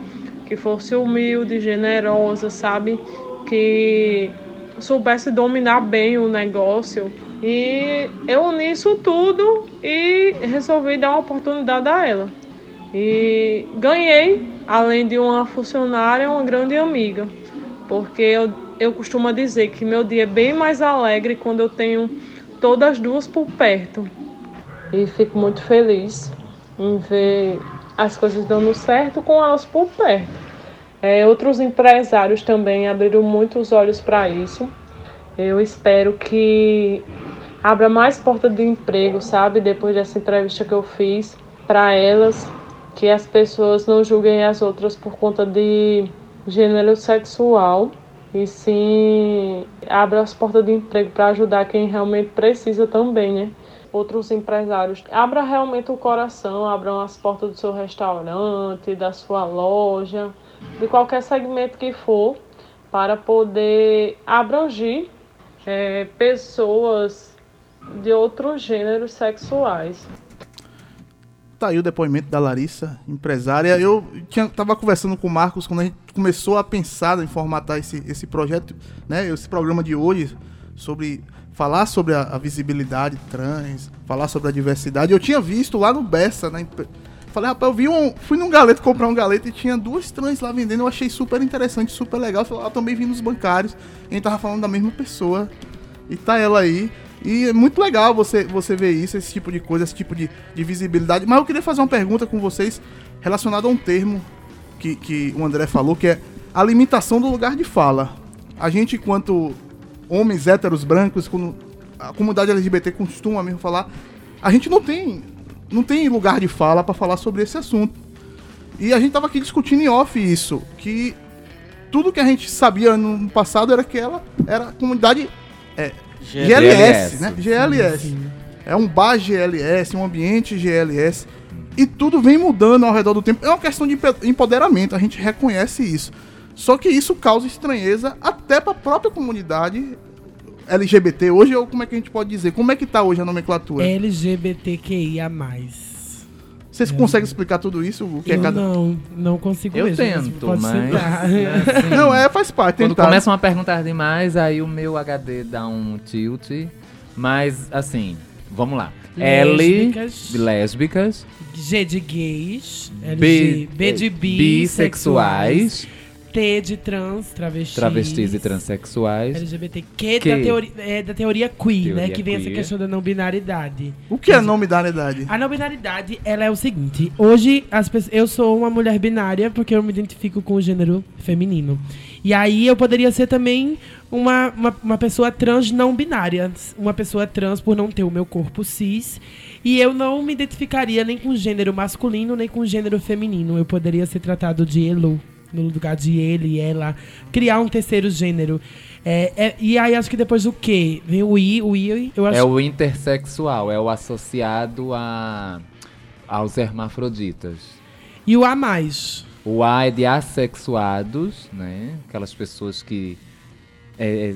que fosse humilde, generosa, sabe? Que soubesse dominar bem o negócio. E eu uni isso tudo e resolvi dar uma oportunidade a ela. E ganhei, além de uma funcionária, uma grande amiga. Porque eu, eu costumo dizer que meu dia é bem mais alegre quando eu tenho todas as duas por perto. E fico muito feliz em ver as coisas dando certo com elas por perto. É, outros empresários também abriram muito os olhos para isso. Eu espero que abra mais portas de emprego, sabe? Depois dessa entrevista que eu fiz para elas, que as pessoas não julguem as outras por conta de gênero sexual e sim abra as portas de emprego para ajudar quem realmente precisa também, né? Outros empresários, abra realmente o coração, abram as portas do seu restaurante, da sua loja, de qualquer segmento que for, para poder abranger é, pessoas de outros gêneros sexuais. Tá aí o depoimento da Larissa, empresária. Eu tinha, tava conversando com o Marcos quando a gente começou a pensar em formatar esse, esse projeto, né? Esse programa de hoje sobre falar sobre a, a visibilidade trans, falar sobre a diversidade. Eu tinha visto lá no Bessa, na Falei, rapaz, eu vi um. Fui num galeto comprar um galeto e tinha duas trans lá vendendo. Eu achei super interessante, super legal. Falei, ah, eu também vi nos bancários. A gente tava falando da mesma pessoa. E tá ela aí. E é muito legal você, você ver isso, esse tipo de coisa, esse tipo de, de visibilidade. Mas eu queria fazer uma pergunta com vocês relacionada a um termo que, que o André falou, que é a limitação do lugar de fala. A gente, enquanto homens héteros brancos, quando a comunidade LGBT costuma mesmo falar, a gente não tem, não tem lugar de fala para falar sobre esse assunto. E a gente tava aqui discutindo em off isso, que tudo que a gente sabia no passado era que ela era comunidade é, GLS, né? GLS. É um bar GLS, um ambiente GLS. E tudo vem mudando ao redor do tempo. É uma questão de empoderamento, a gente reconhece isso. Só que isso causa estranheza até para a própria comunidade LGBT. Hoje, ou como é que a gente pode dizer? Como é que tá hoje a nomenclatura? LGBTQIA+. Vocês conseguem explicar tudo isso? O que é Eu cada... não, não consigo Eu mesmo. tento, Pode mas. sentar. né, assim, Não, é, faz parte. Quando tentar. começam a perguntar demais, aí o meu HD dá um tilt. Mas, assim, vamos lá. Lésbicas. L, lésbicas, G de gays. B, LG, B de bissexuais. bissexuais, T de trans, travestis. travestis e transexuais. LGBTQ Que- da teoria, é, da teoria queer, né? Teoria Que vem essa queer. questão da não binaridade. O que é não binaridade? A não binaridade, ela é o seguinte. Hoje, as pessoas, eu sou uma mulher binária porque eu me identifico com o gênero feminino. E aí eu poderia ser também uma, uma, uma pessoa trans não binária. Uma pessoa trans por não ter o meu corpo cis. E eu não me identificaria nem com gênero masculino, nem com gênero feminino. Eu poderia ser tratado de elo, no lugar de ele, ela. Criar um terceiro gênero. É, é- e aí acho que depois do quê? Vem o I, o I, eu acho É o intersexual, é o associado a, aos hermafroditas. E o A mais. O A é de assexuados, né? Aquelas pessoas que é,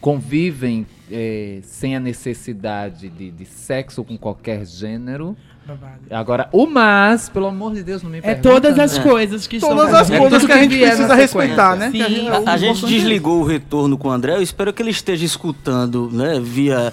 convivem é, sem a necessidade de, de sexo com qualquer gênero. Babado. Agora, o mas, pelo amor de Deus, não me É pergunta, todas as né? coisas que Todas estão as É coisas tudo que a que gente vier precisa respeitar, né? Sim. Que a gente- A, a gente é desligou o retorno com o André. Eu espero que ele esteja escutando, né, via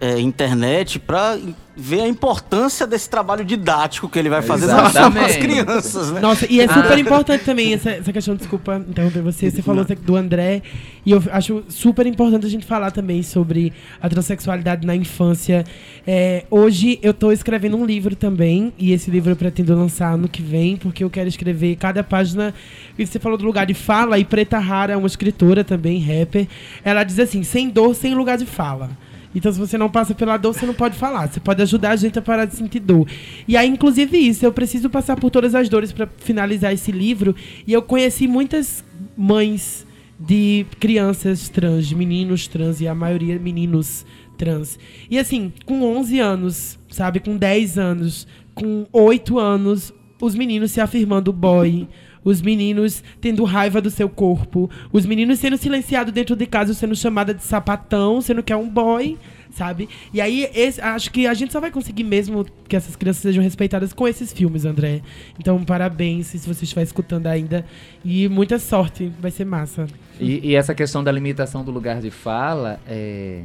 é, internet, para ver a importância desse trabalho didático que ele vai fazer nas Exatamente. crianças, né? Nossa, e é Ah. super importante também essa, essa questão, desculpa interromper você, você falou do André, e eu acho super importante a gente falar também sobre a transexualidade na infância. É, hoje eu tô escrevendo um livro também, e esse livro eu pretendo lançar ano que vem, porque eu quero escrever cada página. E você falou do lugar de fala, e Preta Rara é uma escritora também, rapper. Ela diz assim: sem dor, sem lugar de fala. Então, se você não passa pela dor, você não pode falar. Você pode ajudar a gente a parar de sentir dor. E aí, inclusive, isso. Eu preciso passar por todas as dores para finalizar esse livro. E eu conheci muitas mães de crianças trans, de meninos trans, e a maioria meninos trans. E assim, com 11 anos, sabe? Com 10 anos, com 8 anos, os meninos se afirmando boy. Os meninos tendo raiva do seu corpo. Os meninos sendo silenciados dentro de casa, sendo chamada de sapatão, sendo que é um boy, sabe? E aí, esse- acho que a gente só vai conseguir mesmo que essas crianças sejam respeitadas com esses filmes, André. Então, parabéns se você estiver escutando ainda. E muita sorte, vai ser massa. E, e essa questão da limitação do lugar de fala, é,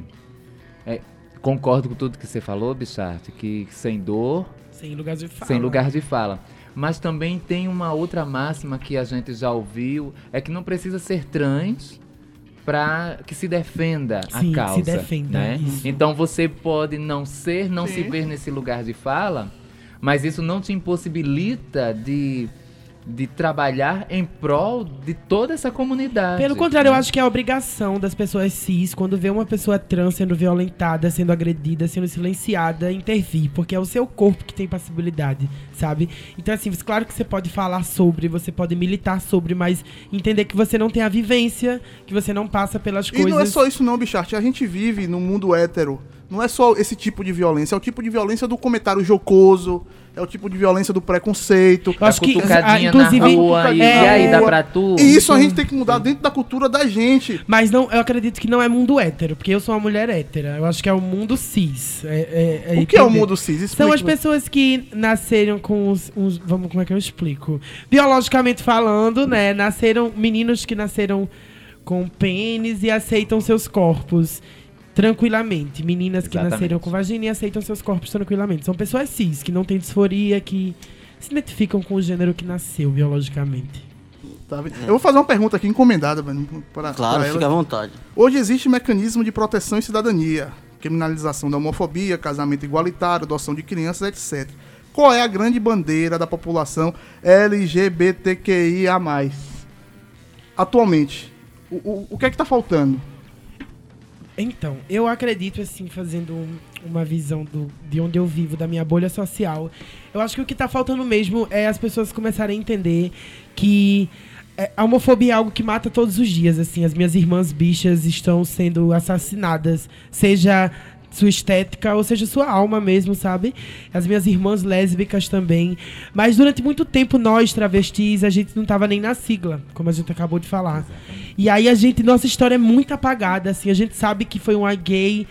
é- concordo com tudo que você falou, Bichart, que sem dor, Sem lugar de fala. sem lugar de fala. Mas também tem uma outra máxima que a gente já ouviu, é que não precisa ser trans para que se defenda Sim, se a causa, defenda, né? isso. Então você pode não ser, não se Sim. ver nesse lugar de fala, mas isso não te impossibilita de de trabalhar em prol de toda essa comunidade. Pelo contrário, eu acho que é a obrigação das pessoas cis, quando vê uma pessoa trans sendo violentada, sendo agredida, sendo silenciada, intervir, porque é o seu corpo que tem passibilidade, sabe? Então, assim, claro que você pode falar sobre, você pode militar sobre, mas entender que você não tem a vivência, que você não passa pelas E coisas. não é só isso não, Bichart. A gente vive num mundo hétero. Não é só esse tipo de violência. É o tipo de violência do comentário jocoso. É o tipo de violência do preconceito. Eu acho a que, cutucadinha ah, inclusive, na rua e, é, e aí dá pra tu. E isso a gente tem que mudar dentro da cultura da gente. Mas não, eu acredito que não é mundo hétero, porque eu sou uma mulher hétera. Eu acho que é o mundo cis. É, é- é O que é o mundo cis? São Explica. as pessoas que nasceram com os, uns- Vamos, como é que eu explico? Biologicamente falando, né? Nasceram. Meninos que nasceram com pênis e aceitam seus corpos. Tranquilamente. Meninas que Exatamente. nasceram com vagina e aceitam seus corpos tranquilamente. São pessoas cis, que não têm disforia, que se identificam com o gênero que nasceu biologicamente. Tá? Eu vou fazer uma pergunta aqui encomendada mano, para, Claro, para fica à vontade. Hoje existe mecanismo de proteção e cidadania, criminalização da homofobia, casamento igualitário, adoção de crianças, etc. Qual é a grande bandeira da população LGBTQIA+. Atualmente, o, o, o que é que tá faltando? Então, eu acredito, assim, fazendo um- uma visão do, de onde eu vivo, da minha bolha social. Eu acho que o que tá faltando mesmo é as pessoas começarem a entender que é, a homofobia é algo que mata todos os dias, assim. As minhas irmãs bichas estão sendo assassinadas, seja sua estética ou seja sua alma mesmo, sabe? As minhas irmãs lésbicas também. Mas durante muito tempo nós travestis, a gente não tava nem na sigla, como a gente acabou de falar. E aí a gente, nossa história é muito apagada, assim, a gente sabe que foi uma gay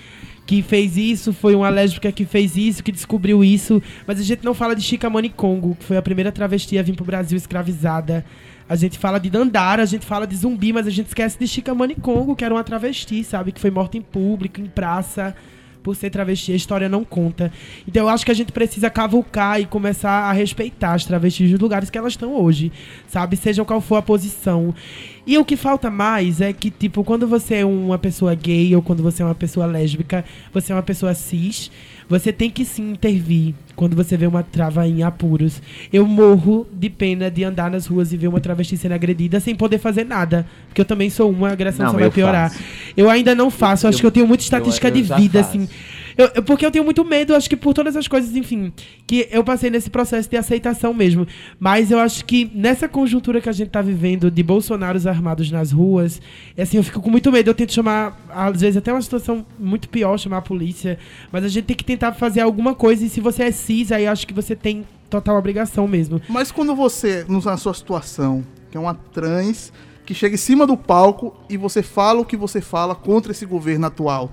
que fez isso, foi uma lésbica que fez isso, que descobriu isso, mas a gente não fala de Chica Congo, que foi a primeira travesti a vir pro Brasil escravizada. A gente fala de Dandara, a gente fala de zumbi, mas a gente esquece de Chica Congo, que era uma travesti, sabe? Que foi morta em público, em praça, por ser travesti. A história não conta. Então eu acho que a gente precisa cavucar e começar a respeitar as travestis dos lugares que elas estão hoje, sabe? Seja qual for a posição. E o que falta mais é que, tipo, quando você é uma pessoa gay ou quando você é uma pessoa lésbica, você é uma pessoa cis, você tem que sim intervir quando você vê uma trava em apuros. Eu morro de pena de andar nas ruas e ver uma travesti sendo agredida sem poder fazer nada. Porque eu também sou uma, a agressão Não, só vai eu piorar. faço. Eu ainda não faço, acho Eu- que eu tenho muita eu- estatística eu de vida, faço. assim. Eu- eu- porque eu tenho muito medo, acho que por todas as coisas, enfim, que eu passei nesse processo de aceitação mesmo. Mas eu acho que nessa conjuntura que a gente tá vivendo de Bolsonaros armados nas ruas, é assim, eu fico com muito medo. Eu tento chamar, às vezes, até uma situação muito pior, chamar a polícia. Mas a gente tem que tentar fazer alguma coisa. E se você é cis, aí acho que você tem total obrigação mesmo. Mas quando você, na sua situação, que é uma trans, que chega em cima do palco e você fala o que você fala contra esse governo atual,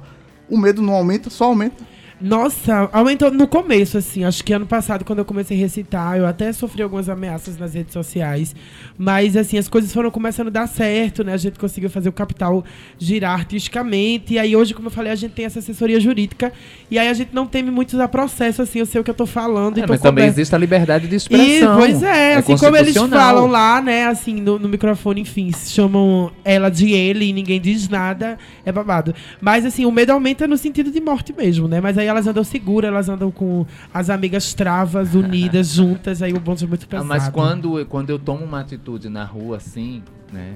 o medo não aumenta, só aumenta. Nossa, aumentou no começo, assim. Acho que ano passado, quando eu comecei a recitar, eu até sofri algumas ameaças nas redes sociais. Mas, assim, as coisas foram começando a dar certo, né? A gente conseguiu fazer o capital girar artisticamente. E aí, hoje, como eu falei, a gente tem essa assessoria jurídica. E aí, a gente não teme muito usar processo, assim. Eu sei o que eu tô falando. É, e tô mas também existe a liberdade de E, expressão. pois é, assim como eles falam lá, né, assim, no, no microfone, enfim, chamam ela de ele e ninguém diz nada, é babado. Mas, assim, o medo aumenta no sentido de morte mesmo, né? Mas aí elas andam seguras, elas andam com as amigas travas, unidas, juntas, aí o bonde é muito Ah, pesado. mas quando, quando eu tomo uma atitude na rua assim, né?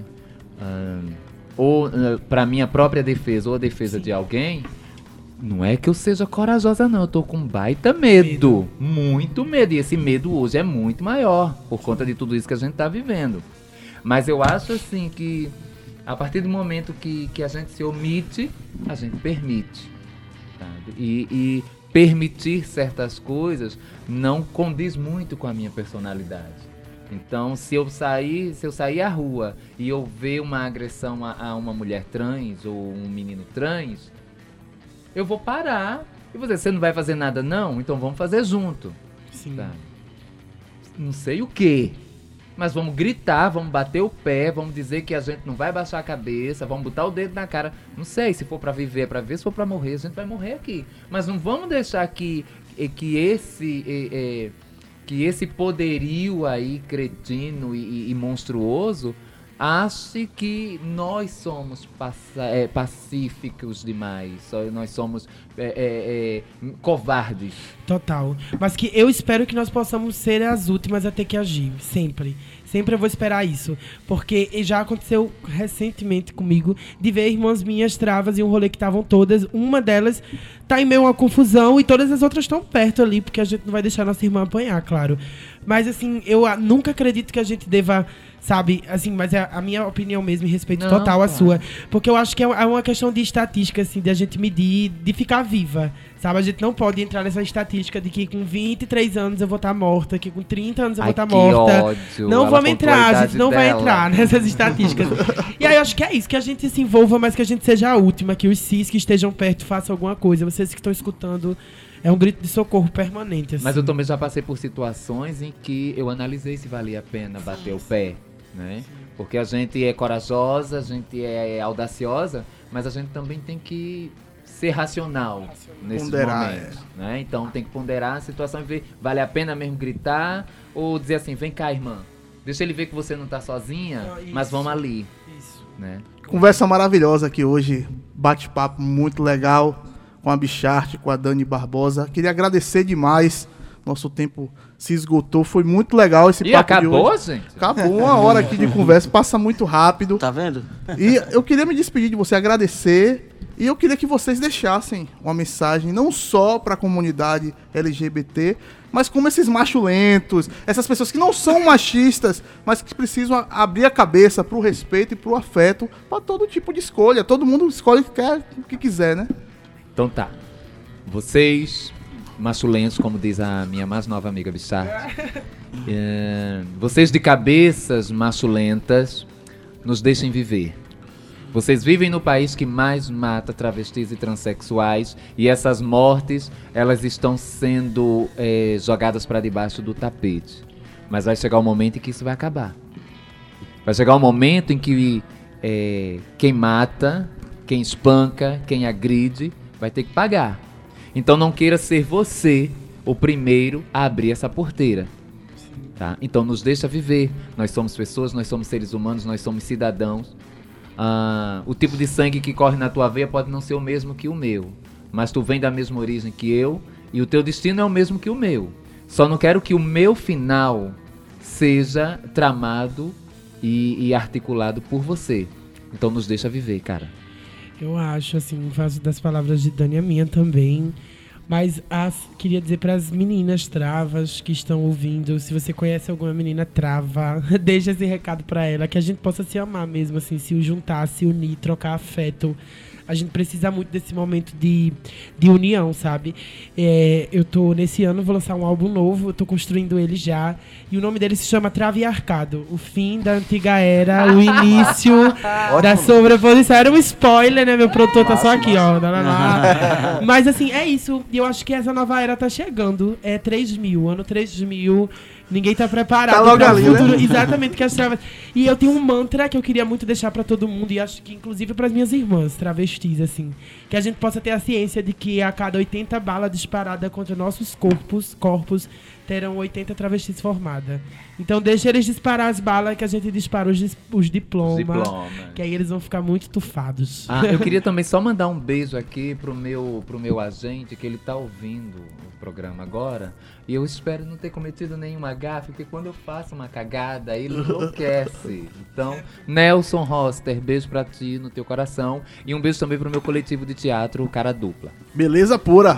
ahn, ou ah, pra minha própria defesa ou a defesa de alguém, não é que eu seja corajosa, não. Eu tô com baita medo. Muito medo. E esse medo hoje é muito maior por conta de tudo isso que a gente tá vivendo. Mas eu acho assim que a partir do momento que, que a gente se omite, a gente permite. Sabe? E, e permitir certas coisas não condiz muito com a minha personalidade. Então, se eu sair, se eu sair à rua e eu ver uma agressão a, a uma mulher trans ou um menino trans, eu vou parar e dizer, você não vai fazer nada não? Então vamos fazer junto. Sim. Sabe? Não sei o que. Mas vamos gritar, vamos bater o pé, vamos dizer que a gente não vai baixar a cabeça, vamos botar o dedo na cara. Não sei, se for pra viver, é pra ver, se for pra morrer, a gente vai morrer aqui. Mas não vamos deixar que, eh, que esse eh, eh, que esse poderio aí cretino e- e monstruoso ache que nós somos eh, pacíficos demais, nós somos eh, eh, eh, covardes. Total. Mas que eu espero que nós possamos ser as últimas a ter que agir. Sempre. Sempre eu vou esperar isso. Porque já aconteceu recentemente comigo de ver irmãs minhas travas em um rolê que estavam todas. Uma delas tá em meio a uma confusão e todas as outras estão perto ali, porque a gente não vai deixar nossa irmã apanhar, claro. Mas assim, eu nunca acredito que a gente deva. Sabe, assim, mas é a minha opinião mesmo, em respeito Não, total à claro. sua. Porque eu acho que é é uma questão de estatística, assim, de a gente medir, de ficar viva. Sabe? A gente não pode entrar nessa estatística de que com 23 anos eu vou estar morta, que com 30 anos eu vou Ai, estar morta. ódio, Não ela vamos a entrar, a idade gente não vai dela. entrar nessas estatísticas. e aí eu acho que é isso, que a gente se envolva, mas que a gente seja a última, que os cis que estejam perto façam alguma coisa. Vocês que estão escutando, é um grito de socorro permanente. Assim. Mas eu também já passei por situações em que eu analisei se valia a pena bater o pé, né? Porque a gente é corajosa, a gente é audaciosa, mas a gente também tem que ser racional nesse Ponderar, momento. Né? Então tem que ponderar a situação e ver, vale a pena mesmo gritar ou dizer assim, vem cá, irmã. Deixa ele ver que você não tá sozinha, isso. mas vamos ali. Isso. Né? Conversa maravilhosa aqui hoje, bate-papo muito legal com a Bicharte, com a Dani Barbosa. Queria agradecer demais. Nosso tempo se esgotou, foi muito legal esse E papo de acabou, hoje. gente? Acabou uma hora aqui de conversa, passa muito rápido. Tá vendo? E eu queria me despedir de você, agradecer. E eu queria que vocês deixassem uma mensagem, não só para a comunidade LGBT, mas como esses machulentos, essas pessoas que não são machistas, mas que precisam abrir a cabeça pro respeito e pro afeto para todo tipo de escolha. Todo mundo escolhe o que quer, o que quiser, né? Então tá. Vocês, machulentos, como diz a minha mais nova amiga Bichart, é, vocês de cabeças machulentas, nos deixem viver. Vocês vivem no país que mais mata travestis e transexuais e essas mortes elas estão sendo é, jogadas para debaixo do tapete. Mas vai chegar um momento em que isso vai acabar. Vai chegar um momento em que é, quem mata, quem espanca, quem agride, vai ter que pagar. Então não queira ser você o primeiro a abrir essa porteira. Tá? Então nos deixa viver. Nós somos pessoas, nós somos seres humanos, nós somos cidadãos. Ah, o tipo de sangue que corre na tua veia pode não ser o mesmo que o meu, mas tu vem da mesma origem que eu e o teu destino é o mesmo que o meu. Só não quero que o meu final seja tramado e, e articulado por você. Então nos deixa viver, cara. Eu acho, assim, faço das palavras de Dani a minha também. Mas as, queria dizer para as meninas travas que estão ouvindo, se você conhece alguma menina trava, deixa esse recado para ela, que a gente possa se amar mesmo, assim, se juntar, se unir, trocar afeto. A gente precisa muito desse momento de, de união, sabe? É, eu tô, nesse ano, vou lançar um álbum novo, eu tô construindo ele já. E o nome dele se chama Trave Arcado. O fim da antiga era, o início da sobreposição. Era um spoiler, né? Meu produtor tá só aqui, ó. Lá, lá. Mas assim, é isso. E eu acho que essa nova era tá chegando. É 3 mil, ano 3 mil. Ninguém tá preparado Tá logo ali, o futuro. né? Exatamente, que as travas. E eu tenho um mantra que eu queria muito deixar pra todo mundo, e acho que inclusive pras minhas irmãs travestis, assim. Que a gente possa ter a ciência de que a cada 80 balas disparadas contra nossos corpos, corpos, terão 80 travestis formadas. Então deixa eles disparar as balas que a gente dispara os, dis- os diplomas. Diploma. Que aí eles vão ficar muito tufados. Ah, eu queria também só mandar um beijo aqui pro meu, pro meu agente, que ele tá ouvindo o programa agora. E eu espero não ter cometido nenhuma gafe, porque quando eu faço uma cagada, ele enlouquece. Então, Nelson Roster, beijo pra ti no teu coração. E um beijo também pro meu coletivo de teatro, Cara Dupla. Beleza pura.